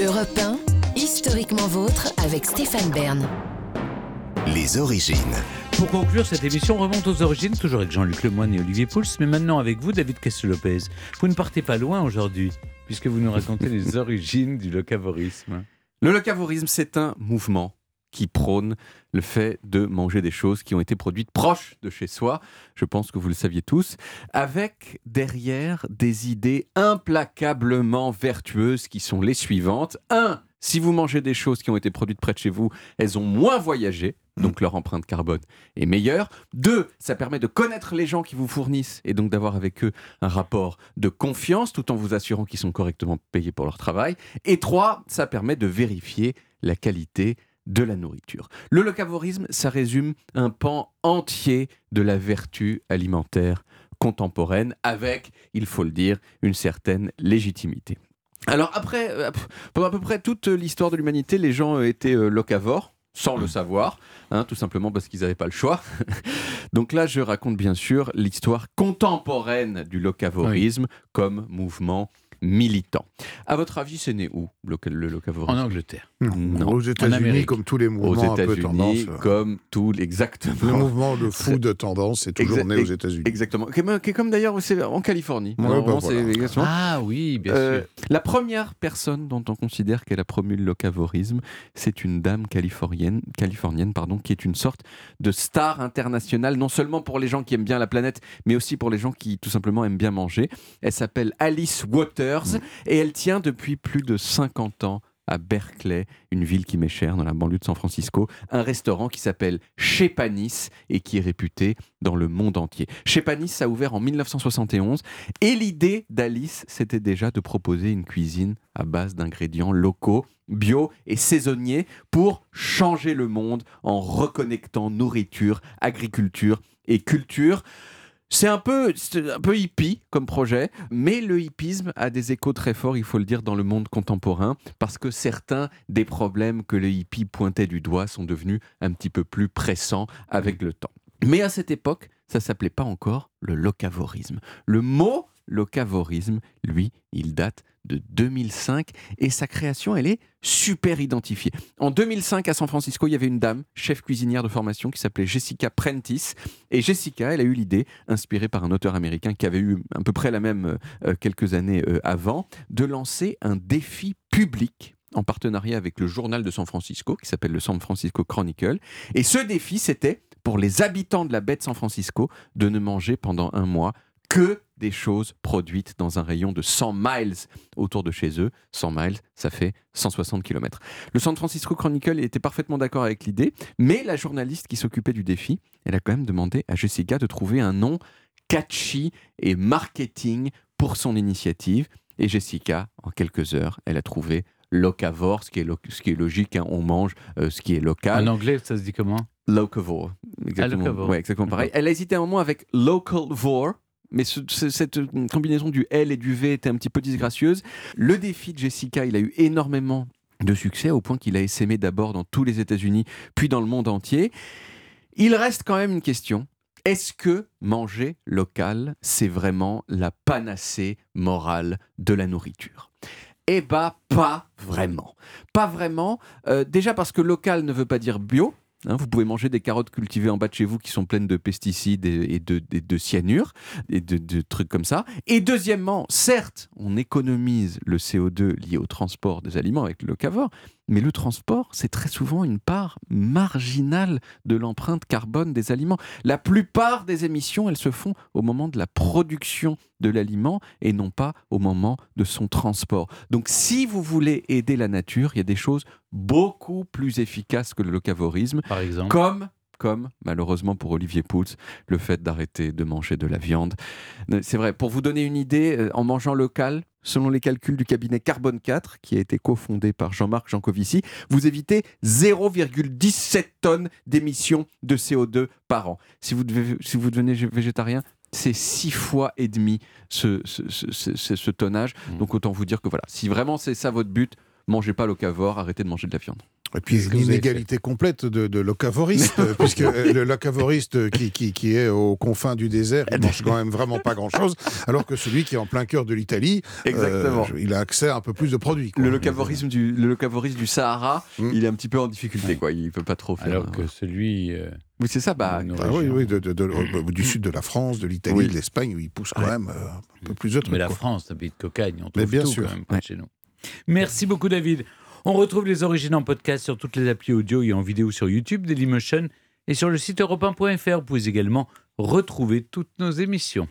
Europe 1, historiquement vôtre avec Stéphane Bern. Les origines. Pour conclure, cette émission remonte aux origines, toujours avec Jean-Luc Lemoyne et Olivier Pouls, mais maintenant avec vous, David Castel-Lopez. Vous ne partez pas loin aujourd'hui, puisque vous nous racontez les origines du locavorisme. Le locavorisme, c'est un mouvement qui prône le fait de manger des choses qui ont été produites proches de chez soi, je pense que vous le saviez tous, avec derrière des idées implacablement vertueuses qui sont les suivantes. 1. Si vous mangez des choses qui ont été produites près de chez vous, elles ont moins voyagé, donc leur empreinte carbone est meilleure. 2. Ça permet de connaître les gens qui vous fournissent et donc d'avoir avec eux un rapport de confiance tout en vous assurant qu'ils sont correctement payés pour leur travail. Et 3. Ça permet de vérifier la qualité de la nourriture. Le locavorisme, ça résume un pan entier de la vertu alimentaire contemporaine avec, il faut le dire, une certaine légitimité. Alors après, euh, pendant à peu près toute l'histoire de l'humanité, les gens étaient euh, locavores sans le savoir, hein, tout simplement parce qu'ils n'avaient pas le choix. Donc là, je raconte bien sûr l'histoire contemporaine du locavorisme comme mouvement militant. À votre avis, c'est né où le, le locavorisme En Angleterre. Non. Aux États-Unis, comme tous les Aux mouvements un peu tendance. États-Unis, euh, comme tout exactement. Le mouvement de fou de tendance, c'est toujours né aux États-Unis. Exactement. Qui est, est comme d'ailleurs en Californie. Ouais, bah voilà. Ah oui, bien Euh, sûr. la première personne dont on considère qu'elle a promu le locavorisme, c'est une dame californienne, californienne pardon, qui est une sorte de star internationale, non seulement pour les gens qui aiment bien la planète, mais aussi pour les gens qui tout simplement aiment bien manger. Elle s'appelle Alice Et elle tient depuis plus de 50 ans à Berkeley, une ville qui m'est chère dans la banlieue de San Francisco, un restaurant qui s'appelle Chez Panis et qui est réputé dans le monde entier. Chez Panis, a ouvert en 1971 et l'idée d'Alice, c'était déjà de proposer une cuisine à base d'ingrédients locaux, bio et saisonniers pour changer le monde en reconnectant nourriture, agriculture et culture. C'est un peu, un peu hippie comme projet, mais le hippisme a des échos très forts, il faut le dire, dans le monde contemporain, parce que certains des problèmes que le hippie pointait du doigt sont devenus un petit peu plus pressants avec le temps. Mais à cette époque, ça s'appelait pas encore le locavorisme. Le mot locavorisme, lui, il date de 2005 et sa création, elle est super identifiée. En 2005, à San Francisco, il y avait une dame, chef cuisinière de formation, qui s'appelait Jessica Prentice. Et Jessica, elle a eu l'idée, inspirée par un auteur américain qui avait eu à peu près la même euh, quelques années euh, avant, de lancer un défi public en partenariat avec le journal de San Francisco, qui s'appelle le San Francisco Chronicle. Et ce défi, c'était pour les habitants de la baie de San Francisco de ne manger pendant un mois que des choses produites dans un rayon de 100 miles autour de chez eux. 100 miles, ça fait 160 km. Le San Francisco Chronicle était parfaitement d'accord avec l'idée, mais la journaliste qui s'occupait du défi, elle a quand même demandé à Jessica de trouver un nom catchy et marketing pour son initiative. Et Jessica, en quelques heures, elle a trouvé locavore, ce qui est, lo- ce qui est logique, hein, on mange euh, ce qui est local. En anglais, ça se dit comment? Locavore. Exactement. locavore. Ouais, exactement pareil. Elle a hésité un moment avec localvore. Mais ce- ce- cette combinaison du L et du V était un petit peu disgracieuse. Le défi de Jessica, il a eu énormément de succès au point qu'il a essaimé d'abord dans tous les États-Unis, puis dans le monde entier. Il reste quand même une question. Est-ce que manger local, c'est vraiment la panacée morale de la nourriture? Eh bien, pas vraiment. Pas vraiment. Euh, déjà parce que local ne veut pas dire bio. Hein, vous pouvez manger des carottes cultivées en bas de chez vous qui sont pleines de pesticides et de, cyanure et de, de trucs comme ça. Et deuxièmement, certes, on économise le CO2 lié au transport des aliments avec le locavore, mais le transport, c'est très souvent une part marginale de l'empreinte carbone des aliments. La plupart des émissions, elles se font au moment de la production de l'aliment et non pas au moment de son transport. Donc si vous voulez aider la nature, il y a des choses beaucoup plus efficaces que le locavorisme, Par exemple comme comme malheureusement pour Olivier Pouls, le fait d'arrêter de manger de la viande. C'est vrai, pour vous donner une idée, euh, en mangeant local, selon les calculs du cabinet Carbone 4, qui a été cofondé par Jean-Marc Jancovici, vous évitez 0,17 tonnes d'émissions de CO2 par an. Si vous, devez- si vous devenez végétarien, c'est six fois et demi ce, ce- ce- ce- ce- ce tonnage. Mm. Donc autant vous dire que voilà, si vraiment c'est ça votre but, mangez pas locavore, arrêtez de manger de la viande. Et puis avez l'inégalité complète de, de locavoristes, euh, puisque euh, le locavoriste qui, qui, qui est aux confins du désert, il mange quand même vraiment pas grand-chose, alors que celui qui est en plein cœur de l'Italie, euh, Exactement. il a accès à un peu plus de produits. quoi. Le locavorisme du, le du Sahara, Mm. il est un petit peu en difficulté, quoi. Il peut pas trop faire. Alors que celui. euh, Oui, c'est ça. Bah, Ah oui, oui, de- de- de- euh, du sud de la France, de l'Italie, Oui. de l'Espagne, où il pousse quand même euh, un peu plus de trucs. Mais la quoi. France, un pays de cocagne, on Mais trouve bien tout sûr. quand même Ouais. chez nous. Merci beaucoup David. On retrouve les origines en podcast sur toutes les applis audio et en vidéo sur YouTube, Dailymotion et sur le site europe1.fr. Vous pouvez également retrouver toutes nos émissions.